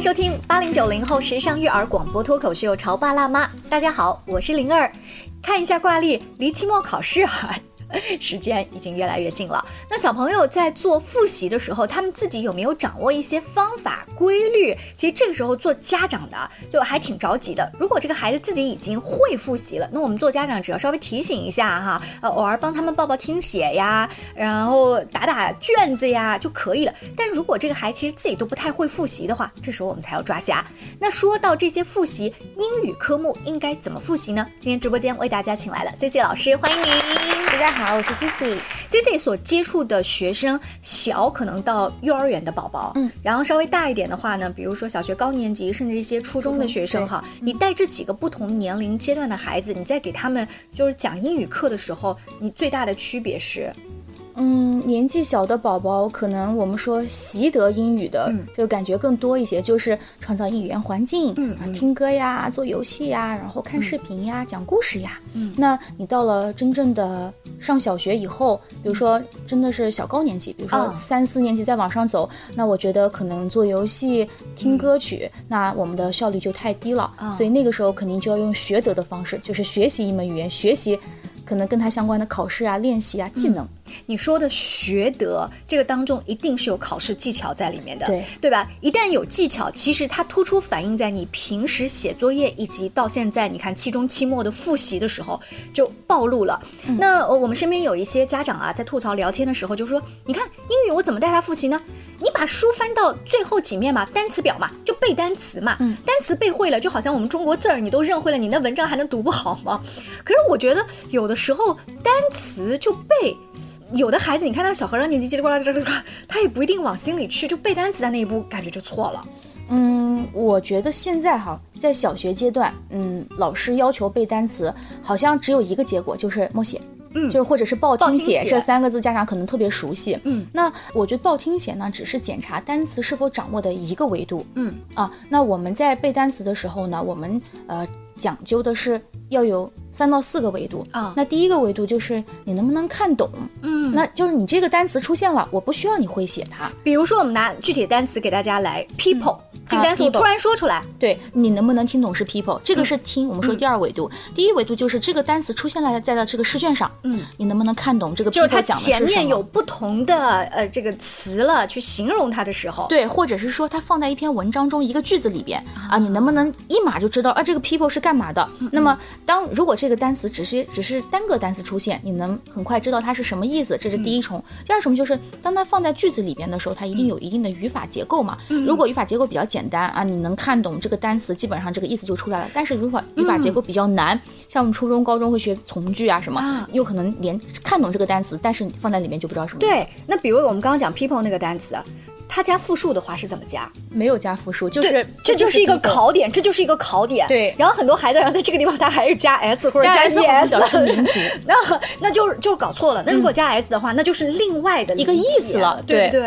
收听八零九零后时尚育儿广播脱口秀《潮爸辣妈》。大家好，我是灵儿。看一下挂历，离期末考试还。时间已经越来越近了。那小朋友在做复习的时候，他们自己有没有掌握一些方法规律？其实这个时候做家长的就还挺着急的。如果这个孩子自己已经会复习了，那我们做家长只要稍微提醒一下哈，呃，偶尔帮他们报报听写呀，然后打打卷子呀就可以了。但如果这个孩子其实自己都不太会复习的话，这时候我们才要抓瞎。那说到这些复习，英语科目应该怎么复习呢？今天直播间为大家请来了 C C 老师，欢迎您。大家好。好，我是 Cici。Cici 所接触的学生，小可能到幼儿园的宝宝，嗯，然后稍微大一点的话呢，比如说小学高年级，甚至一些初中的学生哈，你带这几个不同年龄阶段的孩子，你在给他们就是讲英语课的时候，你最大的区别是？嗯，年纪小的宝宝，可能我们说习得英语的这个感觉更多一些，就是创造语言环境，嗯，听歌呀，做游戏呀，然后看视频呀，讲故事呀。嗯，那你到了真正的上小学以后，比如说真的是小高年级，比如说三四年级再往上走，那我觉得可能做游戏、听歌曲，那我们的效率就太低了。所以那个时候肯定就要用学得的方式，就是学习一门语言，学习可能跟它相关的考试啊、练习啊、技能。你说的学得这个当中一定是有考试技巧在里面的，对对吧？一旦有技巧，其实它突出反映在你平时写作业以及到现在你看期中期末的复习的时候就暴露了。那我们身边有一些家长啊，在吐槽聊天的时候就说：“你看英语我怎么带他复习呢？你把书翻到最后几面嘛，单词表嘛，就背单词嘛，嗯单词背会了，就好像我们中国字儿你都认会了，你那文章还能读不好吗？可是我觉得有的时候单词就背。”有的孩子，你看他小和尚年纪叽里呱啦叽里呱啦，他也不一定往心里去，就背单词在那一步感觉就错了。嗯，我觉得现在哈，在小学阶段，嗯，老师要求背单词，好像只有一个结果，就是默写，嗯，就是或者是报听写这三个字，家长可能特别熟悉。嗯，那我觉得报听写呢，只是检查单词是否掌握的一个维度。嗯啊，那我们在背单词的时候呢，我们呃讲究的是要有。三到四个维度啊，那第一个维度就是你能不能看懂，嗯，那就是你这个单词出现了，我不需要你会写它。比如说，我们拿具体的单词给大家来，people 这个单词我突然说出来，对你能不能听懂是 people，这个是听。我们说第二维度，第一维度就是这个单词出现了在了这个试卷上，嗯，你能不能看懂这个 people 讲的是什么？就是它前面有不同的呃这个词了，去形容它的时候，对，或者是说它放在一篇文章中一个句子里边啊，你能不能一码就知道啊这个 people 是干嘛的？那么当如果这个单词只是只是单个单词出现，你能很快知道它是什么意思，这是第一重。第二重就是当它放在句子里边的时候，它一定有一定的语法结构嘛。如果语法结构比较简单啊，你能看懂这个单词，基本上这个意思就出来了。但是如果语法结构比较难，像我们初中、高中会学从句啊什么，有可能连看懂这个单词，但是放在里面就不知道什么意思。对，那比如我们刚刚讲 people 那个单词。它加复数的话是怎么加？没有加复数，就是这就是一个考点，这就是一个考点。对，然后很多孩子，然后在这个地方他还是加 s 或者加 es，那那就就搞错了。那如果加 s 的话，那就是另外的一个意思了，对不对？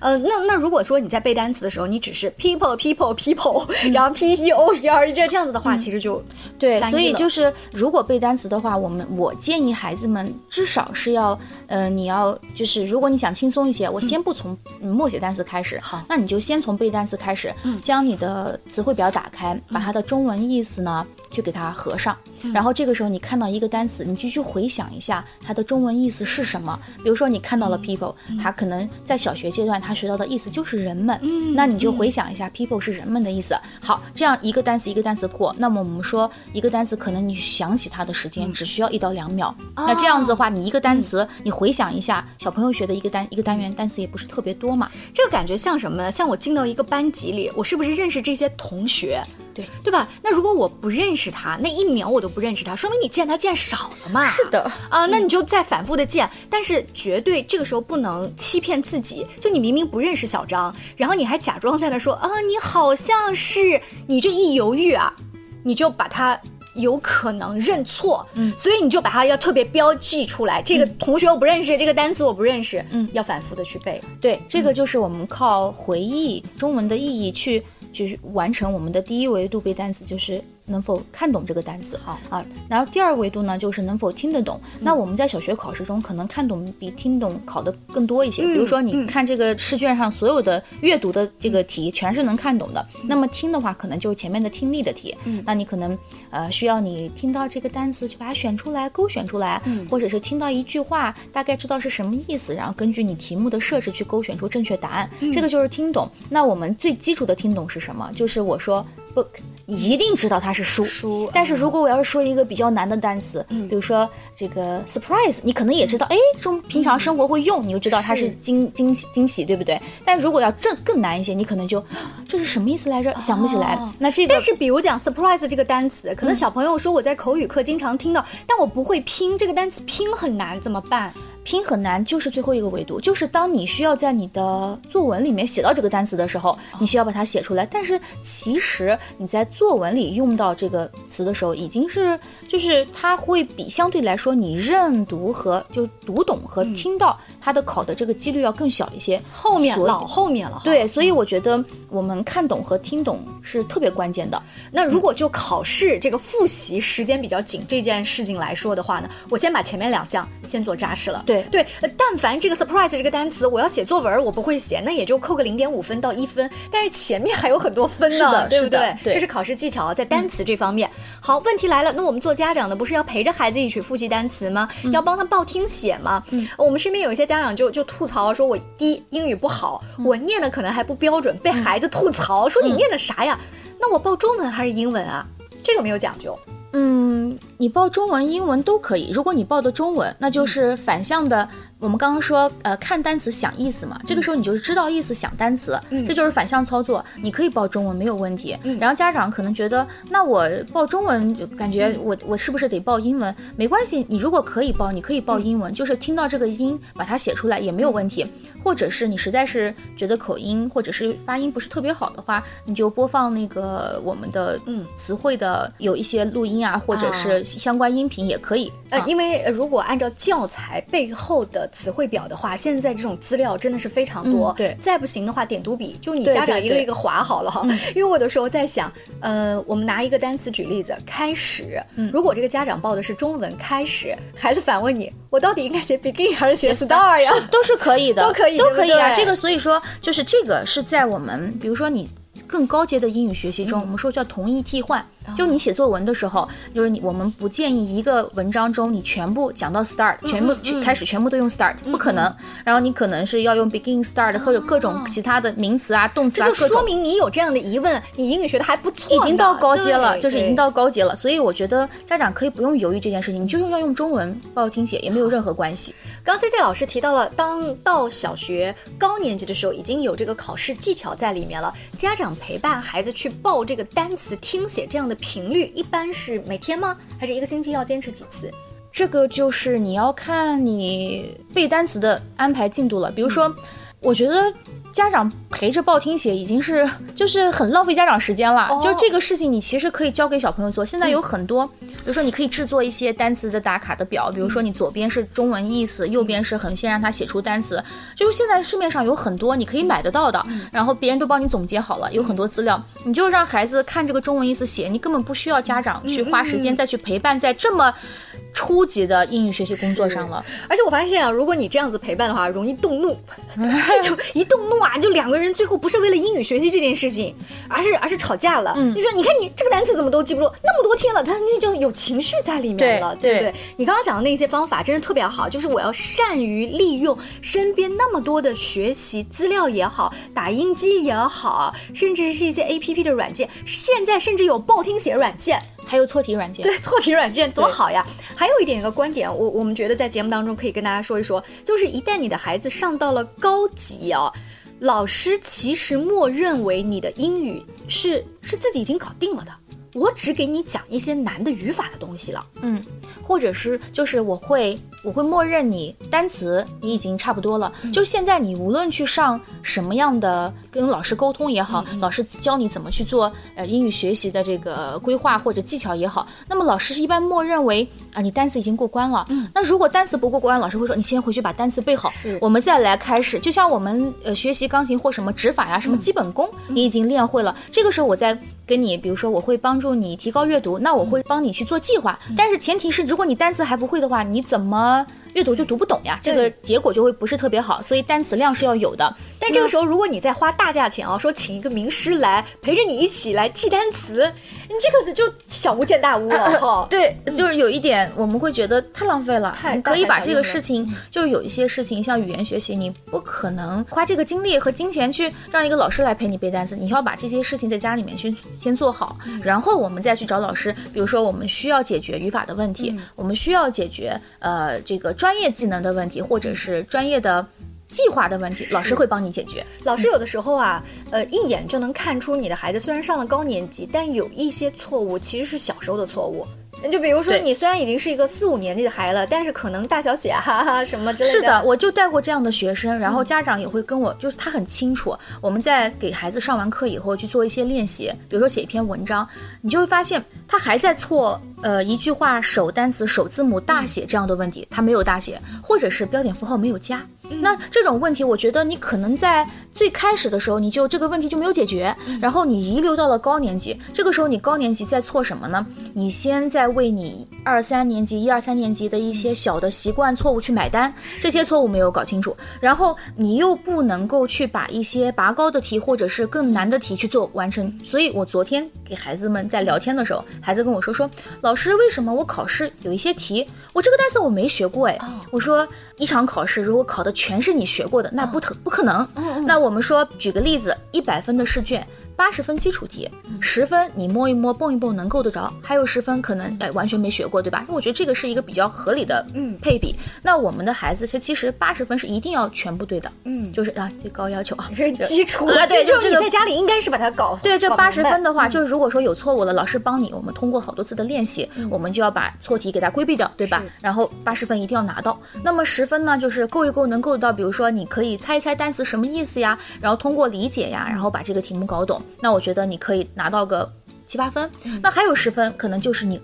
呃，那那如果说你在背单词的时候，你只是 people people people，然后 p e o e r 这这样子的话，其实就对。所以就是如果背单词的话，我们我建议孩子们至少是要，呃，你要就是如果你想轻松一些，我先不从默写单。词开始，好，那你就先从背单词开始，将你的词汇表打开，把它的中文意思呢，去给它合上。然后这个时候你看到一个单词，你就去回想一下它的中文意思是什么。比如说你看到了 people，它可能在小学阶段他学到的意思就是人们，那你就回想一下 people 是人们的意思。好，这样一个单词一个单词过。那么我们说一个单词可能你想起它的时间只需要一到两秒。那这样子的话，你一个单词你回想一下，小朋友学的一个单一个单元单词也不是特别多嘛。这个感觉像什么呢？像我进到一个班级里，我是不是认识这些同学？对对吧？那如果我不认识他，那一秒我都不认识他，说明你见他见少了嘛？是的啊，那你就再反复的见，但是绝对这个时候不能欺骗自己。就你明明不认识小张，然后你还假装在那说啊，你好像是，你这一犹豫啊，你就把他有可能认错，嗯，所以你就把它要特别标记出来。这个同学我不认识，这个单词我不认识，嗯，要反复的去背。对，这个就是我们靠回忆中文的意义去。就是完成我们的第一维度背单词，就是能否看懂这个单词。好啊，然后第二维度呢，就是能否听得懂。那我们在小学考试中，可能看懂比听懂考的更多一些。比如说，你看这个试卷上所有的阅读的这个题，全是能看懂的。那么听的话，可能就是前面的听力的题。那你可能呃需要你听到这个单词，去把它选出来，勾选出来，或者是听到一句话，大概知道是什么意思，然后根据你题目的设置去勾选出正确答案。这个就是听懂。那我们最基础的听懂是什么？就是我说 book。你一定知道它是书，书。但是如果我要是说一个比较难的单词，比如说这个 surprise，你可能也知道，哎，中平常生活会用，你就知道它是惊惊喜惊喜，对不对？但如果要这更难一些，你可能就这是什么意思来着？想不起来。那这个，但是比如讲 surprise 这个单词，可能小朋友说我在口语课经常听到，但我不会拼这个单词，拼很难，怎么办？拼很难，就是最后一个维度，就是当你需要在你的作文里面写到这个单词的时候，你需要把它写出来。但是其实你在作文里用到这个词的时候，已经是就是它会比相对来说你认读和就读懂和听到它的考的这个几率要更小一些。后面老后面了，对，所以我觉得我们看懂和听懂是特别关键的。那如果就考试这个复习时间比较紧这件事情来说的话呢，我先把前面两项先做扎实了。对。对对，但凡这个 surprise 这个单词，我要写作文，我不会写，那也就扣个零点五分到一分。但是前面还有很多分呢，对不对？这是考试技巧，在单词这方面。好，问题来了，那我们做家长的不是要陪着孩子一起复习单词吗？要帮他报听写吗？嗯，我们身边有一些家长就就吐槽说，我第一英语不好，我念的可能还不标准，被孩子吐槽说你念的啥呀？那我报中文还是英文啊？这有没有讲究？嗯，你报中文、英文都可以。如果你报的中文，那就是反向的。我们刚刚说，呃，看单词想意思嘛，这个时候你就是知道意思想单词，这就是反向操作。你可以报中文没有问题。然后家长可能觉得，那我报中文就感觉我我是不是得报英文？没关系，你如果可以报，你可以报英文，就是听到这个音把它写出来也没有问题。或者是你实在是觉得口音或者是发音不是特别好的话，你就播放那个我们的嗯词汇的有一些录音啊，或者是相关音频也可以。呃，因为如果按照教材背后的词汇表的话，现在这种资料真的是非常多。对，再不行的话，点读笔就你家长一个一个划好了哈。因为我的时候在想，呃，我们拿一个单词举例子，开始。如果这个家长报的是中文开始，孩子反问你，我到底应该写 begin 还是写 start 呀？都是可以的，都可以。都可以啊，这个所以说就是这个是在我们比如说你更高阶的英语学习中，我们说叫同义替换。就你写作文的时候，就是你我们不建议一个文章中你全部讲到 start，全部去开始全部都用 start，不可能。然后你可能是要用 begin start 或者各种其他的名词啊、动词啊，这就说明你有这样的疑问，你英语学的还不错，已经到高阶了，就是已经到高阶了。所以我觉得家长可以不用犹豫这件事情，你就用要用中文报听写也没有任何关系。刚 C C 老师提到了，当到小学高年级的时候，已经有这个考试技巧在里面了，家长陪伴孩子去报这个单词听写这样的。频率一般是每天吗？还是一个星期要坚持几次？这个就是你要看你背单词的安排进度了。比如说，我觉得。家长陪着报听写已经是 就是很浪费家长时间了，就这个事情你其实可以交给小朋友做。现在有很多，比如说你可以制作一些单词的打卡的表，比如说你左边是中文意思，右边是横线，让他写出单词。就是现在市面上有很多你可以买得到的，然后别人都帮你总结好了，有很多资料，你就让孩子看这个中文意思写，你根本不需要家长去花时间再去陪伴在这么初级的英语学习工作上了。而且我发现啊，如果你这样子陪伴的话，容易动怒，一动怒。啊，就两个人最后不是为了英语学习这件事情，而是而是吵架了。嗯，就说你看你这个单词怎么都记不住，那么多天了，他那就有情绪在里面了，对不对？你刚刚讲的那些方法真的特别好，就是我要善于利用身边那么多的学习资料也好，打印机也好，甚至是一些 A P P 的软件，现在甚至有报听写软件。还有错题软件，对错题软件多好呀！还有一点一个观点，我我们觉得在节目当中可以跟大家说一说，就是一旦你的孩子上到了高级啊。老师其实默认为你的英语是是自己已经搞定了的，我只给你讲一些难的语法的东西了，嗯，或者是就是我会我会默认你单词你已经差不多了，就现在你无论去上什么样的。跟老师沟通也好，老师教你怎么去做呃英语学习的这个规划或者技巧也好，那么老师一般默认为啊你单词已经过关了。嗯，那如果单词不过关，老师会说你先回去把单词背好，我们再来开始。就像我们呃学习钢琴或什么指法呀，什么基本功你已经练会了，这个时候我再跟你，比如说我会帮助你提高阅读，那我会帮你去做计划，但是前提是如果你单词还不会的话，你怎么？阅读就读不懂呀，这个结果就会不是特别好，所以单词量是要有的。但这个时候，如果你再花大价钱啊，说请一个名师来陪着你一起来记单词。你这个就小巫见大巫了哈。对，就是有一点我们会觉得太浪费了。你可以把这个事情，就是有一些事情，像语言学习，你不可能花这个精力和金钱去让一个老师来陪你背单词。你要把这些事情在家里面去先做好，然后我们再去找老师。比如说，我们需要解决语法的问题，我们需要解决呃这个专业技能的问题，或者是专业的。计划的问题，老师会帮你解决。老师有的时候啊，呃，一眼就能看出你的孩子虽然上了高年级，但有一些错误其实是小时候的错误。就比如说，你虽然已经是一个四五年级的孩子了，但是可能大小写哈哈什么之类的。是的，我就带过这样的学生，然后家长也会跟我，就是他很清楚，我们在给孩子上完课以后去做一些练习，比如说写一篇文章，你就会发现他还在错，呃，一句话首单词首字母大写这样的问题，它没有大写，或者是标点符号没有加。那这种问题，我觉得你可能在最开始的时候，你就这个问题就没有解决，然后你遗留到了高年级，这个时候你高年级在错什么呢？你先在为你二三年级、一二三年级的一些小的习惯错误去买单，这些错误没有搞清楚，然后你又不能够去把一些拔高的题或者是更难的题去做完成。所以我昨天给孩子们在聊天的时候，孩子跟我说说，老师为什么我考试有一些题，我这个单词我没学过哎，我说。一场考试如果考的全是你学过的，那不特不可能。那我们说，举个例子，一百分的试卷。八十分基础题，十分你摸一摸蹦一蹦能够得着，还有十分可能哎完全没学过，对吧？我觉得这个是一个比较合理的嗯配比。那我们的孩子，他其实八十分是一定要全部对的，嗯，就是啊最高要求啊，这是基础啊，对，就是你在家里应该是把它搞对。这八十分的话，就是如果说有错误了，老师帮你，我们通过好多次的练习，我们就要把错题给它规避掉，对吧？然后八十分一定要拿到。那么十分呢，就是够一够能够得到，比如说你可以猜一猜单词什么意思呀，然后通过理解呀，然后把这个题目搞懂。那我觉得你可以拿到个七八分，那还有十分，可能就是你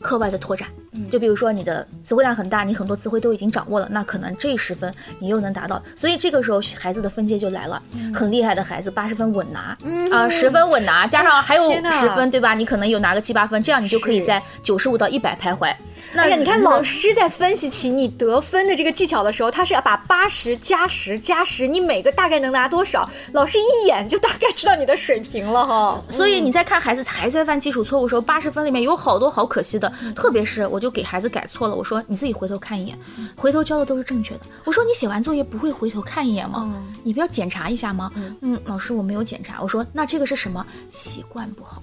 课外的拓展。就比如说你的词汇量很大，你很多词汇都已经掌握了，那可能这十分你又能达到。所以这个时候孩子的分界就来了，很厉害的孩子八十分稳拿，啊十分稳拿，加上还有十分，对吧？你可能有拿个七八分，这样你就可以在九十五到一百徘徊。哎呀，你看老师在分析起你得分的这个技巧的时候，他是要把八十加十加十，你每个大概能拿多少？老师一眼就大概知道你的水平了哈。所以你在看孩子还在犯基础错误的时候，八十分里面有好多好可惜的，特别是我就给孩子改错了，我说你自己回头看一眼，回头教的都是正确的。我说你写完作业不会回头看一眼吗？你不要检查一下吗？嗯，老师我没有检查。我说那这个是什么习惯不好？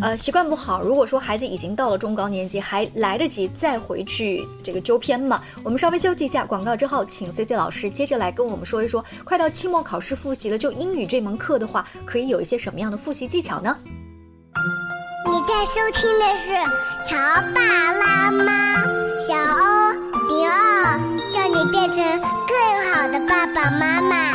呃，习惯不好。如果说孩子已经到了中高年级，还来得及再回去这个纠偏吗？我们稍微休息一下广告之后，请 C C 老师接着来跟我们说一说，快到期末考试复习了，就英语这门课的话，可以有一些什么样的复习技巧呢？你在收听的是《乔爸拉妈》，小欧零二，叫你变成更好的爸爸妈妈。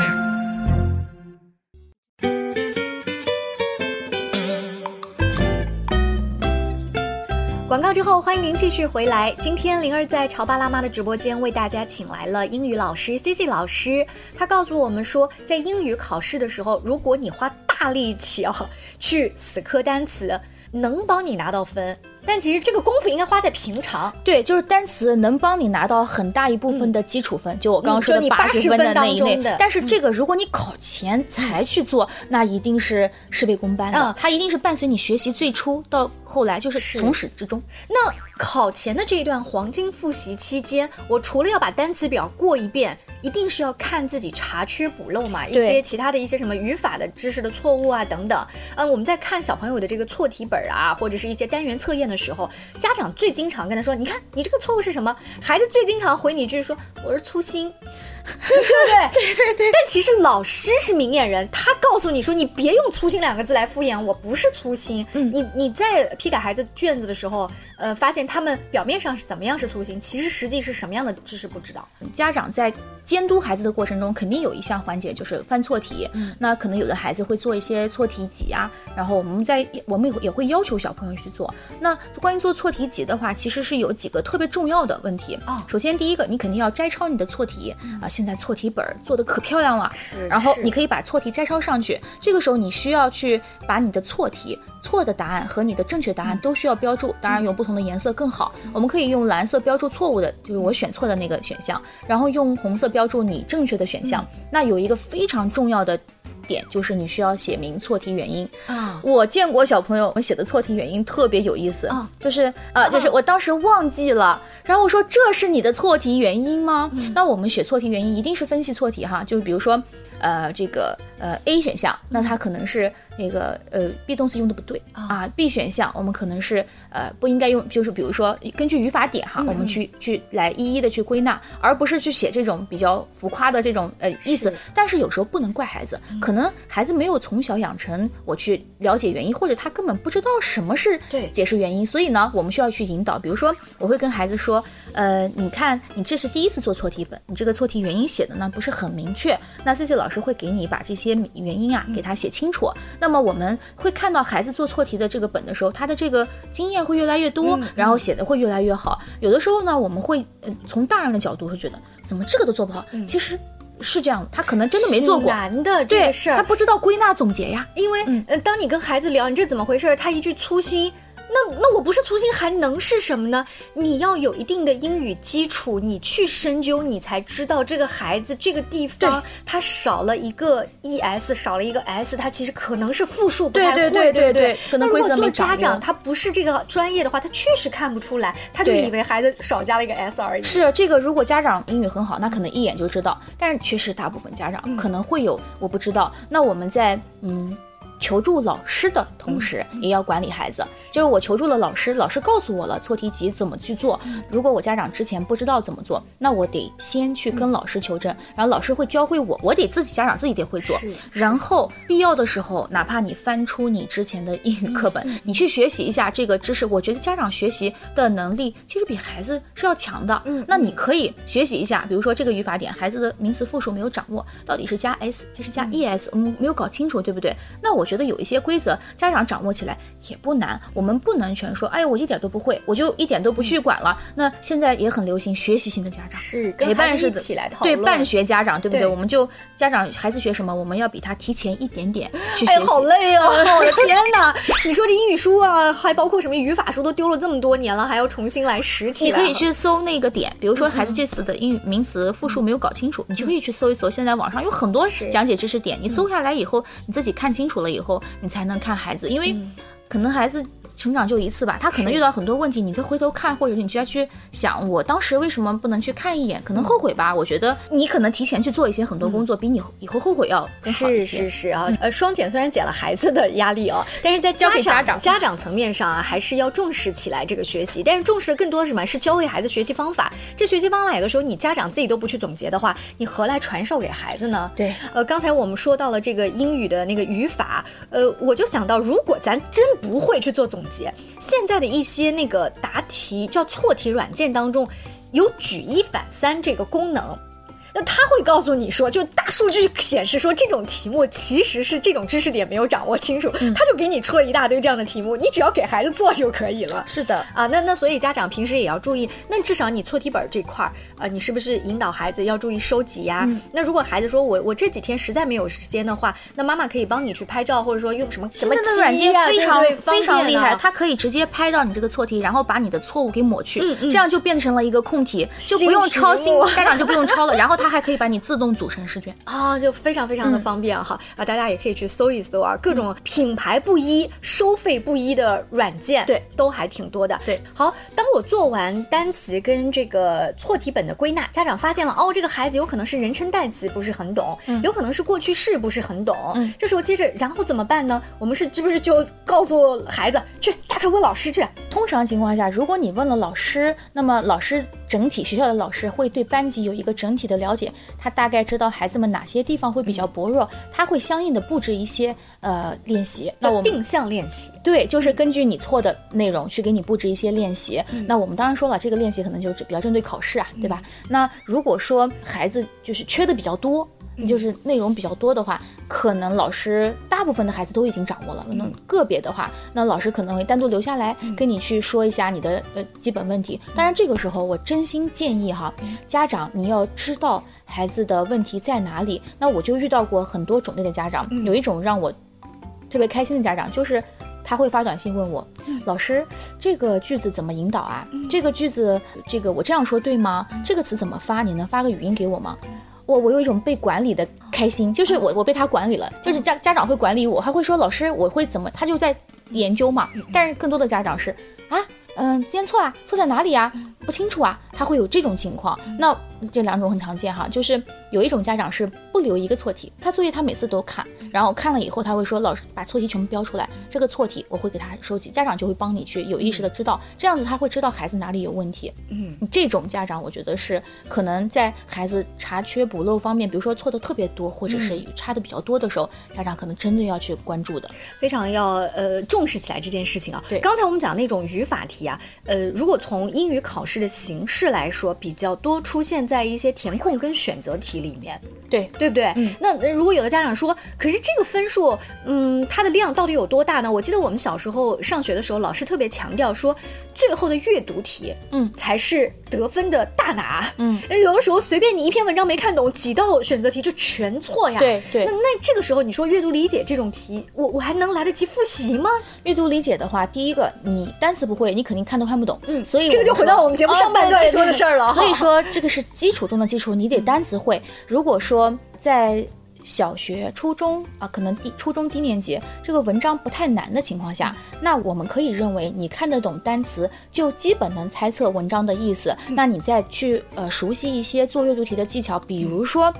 广告之后，欢迎您继续回来。今天灵儿在潮爸辣妈的直播间为大家请来了英语老师 C C 老师，他告诉我们说，在英语考试的时候，如果你花大力气啊去死磕单词，能帮你拿到分。但其实这个功夫应该花在平常，对，就是单词能帮你拿到很大一部分的基础分，就我刚刚说的八十分的那一类。但是这个如果你考前才去做，那一定是事倍功半的，它一定是伴随你学习最初到后来，就是从始至终。那考前的这一段黄金复习期间，我除了要把单词表过一遍。一定是要看自己查缺补漏嘛，一些其他的一些什么语法的知识的错误啊等等。嗯，我们在看小朋友的这个错题本啊，或者是一些单元测验的时候，家长最经常跟他说：“你看你这个错误是什么？”孩子最经常回你一句说：“我是粗心。”对不对？对对对。但其实老师是明眼人，他告诉你说你别用粗心两个字来敷衍我，不是粗心。嗯，你你在批改孩子卷子的时候，呃，发现他们表面上是怎么样是粗心，其实实际是什么样的知识不知道。家长在监督孩子的过程中，肯定有一项环节就是犯错题。嗯，那可能有的孩子会做一些错题集啊，然后我们在我们也也会要求小朋友去做。那关于做错题集的话，其实是有几个特别重要的问题啊。首先第一个，你肯定要摘抄你的错题啊。现在错题本做的可漂亮了，是。然后你可以把错题摘抄上去。这个时候你需要去把你的错题错的答案和你的正确答案都需要标注，当然用不同的颜色更好。我们可以用蓝色标注错误的，就是我选错的那个选项，然后用红色标注你正确的选项。那有一个非常重要的。点就是你需要写明错题原因啊！我见过小朋友们写的错题原因特别有意思啊，就是啊，就是我当时忘记了，然后我说这是你的错题原因吗？那我们写错题原因一定是分析错题哈，就是比如说呃这个呃 A 选项，那它可能是。那个呃，be 动词用的不对啊。B 选项我们可能是呃不应该用，就是比如说根据语法点哈，我们去去来一一的去归纳，而不是去写这种比较浮夸的这种呃意思。但是有时候不能怪孩子，可能孩子没有从小养成我去了解原因，或者他根本不知道什么是解释原因。所以呢，我们需要去引导。比如说，我会跟孩子说，呃，你看你这是第一次做错题本，你这个错题原因写的呢不是很明确。那 C C 老师会给你把这些原因啊给他写清楚。那么我们会看到孩子做错题的这个本的时候，他的这个经验会越来越多，然后写的会越来越好。有的时候呢，我们会从大人的角度会觉得，怎么这个都做不好？其实是这样，他可能真的没做过。难的这个事儿，他不知道归纳总结呀。因为呃，当你跟孩子聊你这怎么回事，他一句粗心。那那我不是粗心还能是什么呢？你要有一定的英语基础，你去深究，你才知道这个孩子这个地方他少了一个 e s，少了一个 s，他其实可能是复数不太会，对对对。那如果做家长他不是这个专业的话，他确实看不出来，他就以为孩子少加了一个 s 而已。是这个，如果家长英语很好，那可能一眼就知道，但是确实大部分家长可能会有我不知道。那我们在嗯。求助老师的同时，也要管理孩子。就是我求助了老师，老师告诉我了错题集怎么去做。如果我家长之前不知道怎么做，那我得先去跟老师求证，然后老师会教会我，我得自己家长自己得会做。然后必要的时候，哪怕你翻出你之前的英语课本，你去学习一下这个知识。我觉得家长学习的能力其实比孩子是要强的。嗯，那你可以学习一下，比如说这个语法点，孩子的名词复数没有掌握，到底是加 s 还是加 es，嗯，没有搞清楚，对不对？那我。觉得有一些规则，家长掌握起来也不难。我们不能全说，哎呀，我一点都不会，我就一点都不去管了。那现在也很流行学习型的家长，是陪伴式的，对办学家长，对不对？我们就家长孩子学什么，我们要比他提前一点点 去学习。好累啊！我的天哪！你说这英语书啊，还包括什么语法书，都丢了这么多年了，还要重新来拾起来。你可以去搜那个点，比如说孩子这次的英语名词复述没有搞清楚，你就可以去搜一搜。现在网上有很多讲解知识点，你搜下来以后，你自己看清楚了以后，你才能看孩子，因为可能孩子。成长就一次吧，他可能遇到很多问题，你再回头看，或者你就要去想，我当时为什么不能去看一眼？可能后悔吧。我觉得你可能提前去做一些很多工作，比你以后后悔要更好一些。是是是啊，呃，双减虽然减了孩子的压力哦，但是在家长家长层面上啊，还是要重视起来这个学习。但是重视的更多的什么？是教会孩子学习方法。这学习方法有的时候你家长自己都不去总结的话，你何来传授给孩子呢？对，呃，刚才我们说到了这个英语的那个语法，呃，我就想到，如果咱真不会去做总结，现在。的一些那个答题叫错题软件当中，有举一反三这个功能。那他会告诉你说，就大数据显示说，这种题目其实是这种知识点没有掌握清楚，他就给你出了一大堆这样的题目，你只要给孩子做就可以了。是的。啊，那那所以家长平时也要注意，那至少你错题本这块儿，呃，你是不是引导孩子要注意收集呀？那如果孩子说我我这几天实在没有时间的话，那妈妈可以帮你去拍照，或者说用什么什么软件非常非常厉害，它可以直接拍到你这个错题，然后把你的错误给抹去，这样就变成了一个空题，就不用抄新，家长就不用抄了，然后他还可以把你自动。组成试卷啊，就非常非常的方便哈啊！大家也可以去搜一搜啊，各种品牌不一、收费不一的软件，对，都还挺多的。对，好，当我做完单词跟这个错题本的归纳，家长发现了哦，这个孩子有可能是人称代词不是很懂，有可能是过去式不是很懂。嗯，这时候接着然后怎么办呢？我们是是不是就告诉孩子去下课问老师去？通常情况下，如果你问了老师，那么老师。整体学校的老师会对班级有一个整体的了解，他大概知道孩子们哪些地方会比较薄弱，他会相应的布置一些呃练习。那我们定向练习，对，就是根据你错的内容去给你布置一些练习。那我们当然说了，这个练习可能就是比较针对考试啊，对吧？那如果说孩子就是缺的比较多。就是内容比较多的话，可能老师大部分的孩子都已经掌握了。那个别的话，那老师可能会单独留下来跟你去说一下你的呃基本问题。当然，这个时候我真心建议哈，家长你要知道孩子的问题在哪里。那我就遇到过很多种类的家长，有一种让我特别开心的家长，就是他会发短信问我，老师这个句子怎么引导啊？这个句子这个我这样说对吗？这个词怎么发？你能发个语音给我吗？我我有一种被管理的开心，就是我我被他管理了，就是家家长会管理我，还会说老师我会怎么，他就在研究嘛。但是更多的家长是啊，嗯，今天错了，错在哪里啊？不清楚啊，他会有这种情况。那这两种很常见哈，就是有一种家长是不留一个错题，他作业他每次都看，然后看了以后他会说老师把错题全部标出来，这个错题我会给他收集，家长就会帮你去有意识的知道，这样子他会知道孩子哪里有问题。嗯，这种家长我觉得是可能在孩子查缺补漏方面，比如说错的特别多，或者是差的比较多的时候，家长可能真的要去关注的，非常要呃重视起来这件事情啊。对，刚才我们讲那种语法题啊，呃，如果从英语考试的形式来说，比较多出现在一些填空跟选择题里面。对对不对？嗯，那如果有的家长说，可是这个分数，嗯，它的量到底有多大呢？我记得我们小时候上学的时候，老师特别强调说，最后的阅读题，嗯，才是得分的大拿，嗯，有的时候随便你一篇文章没看懂，几道选择题就全错呀。对对。那那这个时候你说阅读理解这种题，我我还能来得及复习吗？阅读理解的话，第一个你单词不会，你肯定看都看不懂，嗯，所以这个就回到我们节目上半段说的事儿了。所以说这个是基础中的基础，你得单词会。如果说在小学、初中啊，可能低初中低年级这个文章不太难的情况下，那我们可以认为你看得懂单词，就基本能猜测文章的意思。那你再去呃熟悉一些做阅读题的技巧，比如说。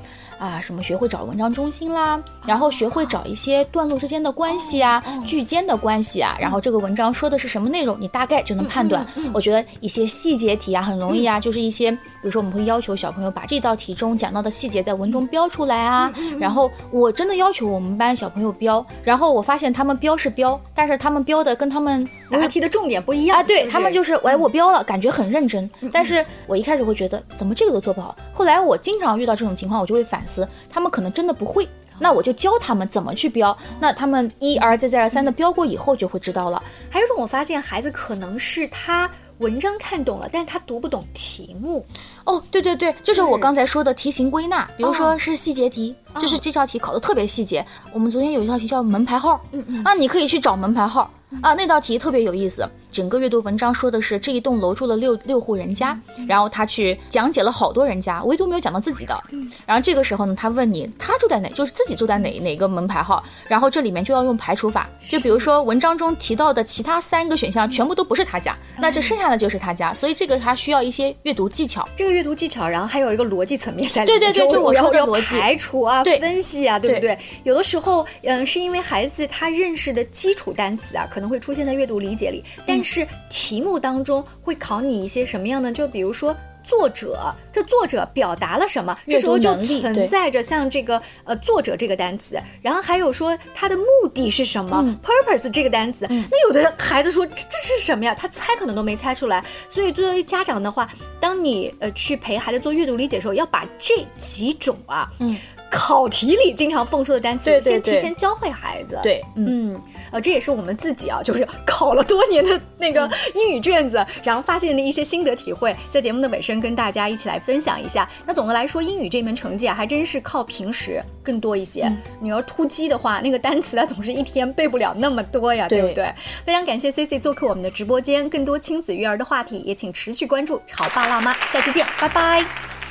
啊，什么学会找文章中心啦，然后学会找一些段落之间的关系啊，句间的关系啊，然后这个文章说的是什么内容，你大概就能判断。我觉得一些细节题啊，很容易啊，就是一些，比如说我们会要求小朋友把这道题中讲到的细节在文中标出来啊，然后我真的要求我们班小朋友标，然后我发现他们标是标，但是他们标的跟他们答题的重点不一样啊，对他们就是哎我标了，感觉很认真，但是我一开始会觉得怎么这个都做不好，后来我经常遇到这种情况，我就会反思。他们可能真的不会，那我就教他们怎么去标。那他们一而再再而三的标过以后，就会知道了。还有一种，我发现孩子可能是他文章看懂了，但是他读不懂题目。哦，对对对，就是我刚才说的题型归纳，比如说是细节题，就是这道题考的特别细节。我们昨天有一道题叫门牌号，嗯嗯，啊，你可以去找门牌号。啊，那道题特别有意思。整个阅读文章说的是这一栋楼住了六六户人家，然后他去讲解了好多人家，唯独没有讲到自己的。然后这个时候呢，他问你他住在哪，就是自己住在哪哪个门牌号。然后这里面就要用排除法，就比如说文章中提到的其他三个选项全部都不是他家，那这剩下的就是他家。所以这个他需要一些阅读技巧。这个阅读技巧，然后还有一个逻辑层面在里面。对对对，就我说的逻辑排除啊，分析啊，对不对？有的时候，嗯，是因为孩子他认识的基础单词啊，可能会出现在阅读理解里，但是题目当中会考你一些什么样的？就比如说作者，这作者表达了什么？这时候就存在着像这个呃作者这个单词，然后还有说他的目的是什么？purpose 这个单词，那有的孩子说这这是什么呀？他猜可能都没猜出来。所以作为家长的话，当你呃去陪孩子做阅读理解的时候，要把这几种啊，嗯，考题里经常蹦出的单词，先提前教会孩子。对，嗯。呃，这也是我们自己啊，就是考了多年的那个英语卷子，然后发现的一些心得体会，在节目的尾声跟大家一起来分享一下。那总的来说，英语这门成绩啊，还真是靠平时更多一些。你要突击的话，那个单词啊，总是一天背不了那么多呀，对不对？非常感谢 C C 做客我们的直播间，更多亲子育儿的话题，也请持续关注潮爸辣妈，下期见，拜拜。